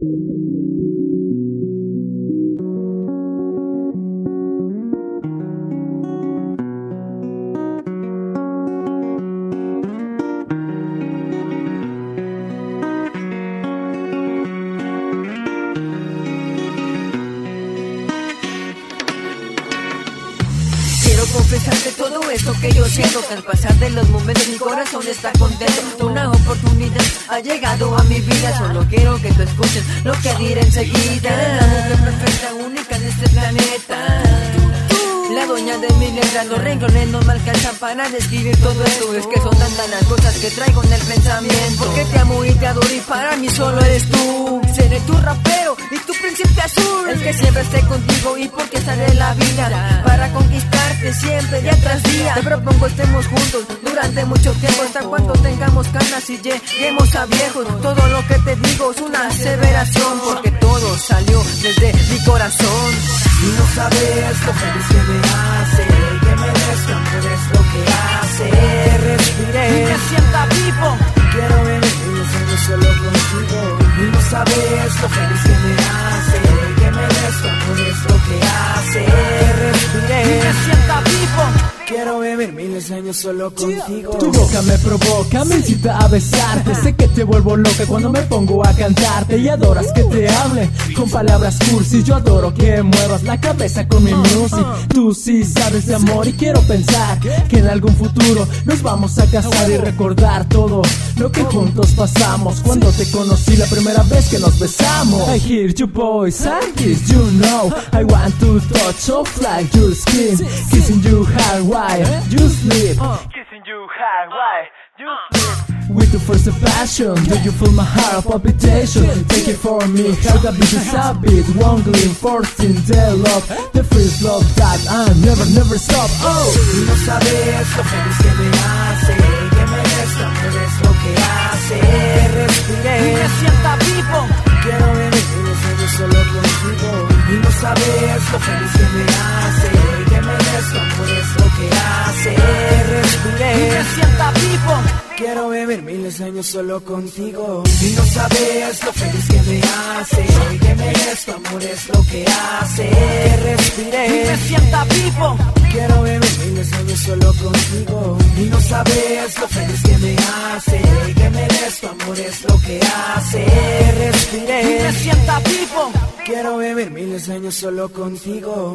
Thank you. Quiero confesarte todo esto que yo siento Que al pasar de los momentos mi corazón está contento. Una oportunidad ha llegado a mi vida Solo quiero que tú escuches lo que diré enseguida. La mujer perfecta, única en este planeta. La dueña de mi letra, los renglones no me alcanzan para describir todo esto. Es que son tantas las cosas que traigo en el pensamiento. Porque te amo y te adoro y para mí solo eres tú que siempre esté contigo y porque estaré la vida. Para conquistarte siempre día tras día. Te propongo estemos juntos durante mucho tiempo Hasta cuando tengamos canas y lleguemos a viejos. Todo lo que te digo es una aseveración Porque todo salió desde mi corazón. Y no sabes lo feliz que me hace Que merezca es lo que hace. Respiré. Y me sienta vivo. Quiero los años solo contigo. Y no sabes lo feliz que me hace miles años solo contigo. Tu boca me provoca, me incita a besarte. Sé que te vuelvo loca cuando me pongo a cantarte Y adoras que te hable con palabras cursi Yo adoro que muevas la cabeza con mi music. Tú sí sabes de amor y quiero pensar Que en algún futuro nos vamos a casar Y recordar todo lo que juntos pasamos. Cuando te conocí la primera vez que nos besamos. I hear you boys, I kiss you know I want to touch off like your skin. Kissing you hard while you sleep. Kissing you hard, why? You sleep. With the first passion, do you feel my heart palpitation? Take it for me, how the beat is a beat Wongling, forcing the love. The first love that I never, never stop. Oh! Y no sabes lo feliz que me hace Que merezca es lo que hace. Respiré. Y me sienta vivo. Quiero vivir los años solo contigo Y no sabes lo feliz que me hace Que que hace Respiré sienta vivo. Quiero vivir miles de años solo contigo. Y no sabes lo feliz que me hace Que merezco amor es lo que hace Y Respiré me sienta vivo. Quiero vivir miles de años solo contigo. Y no sabes lo feliz que me hace Que merezco amor es lo que hace Y Respiré me sienta vivo. Quiero vivir miles de años solo contigo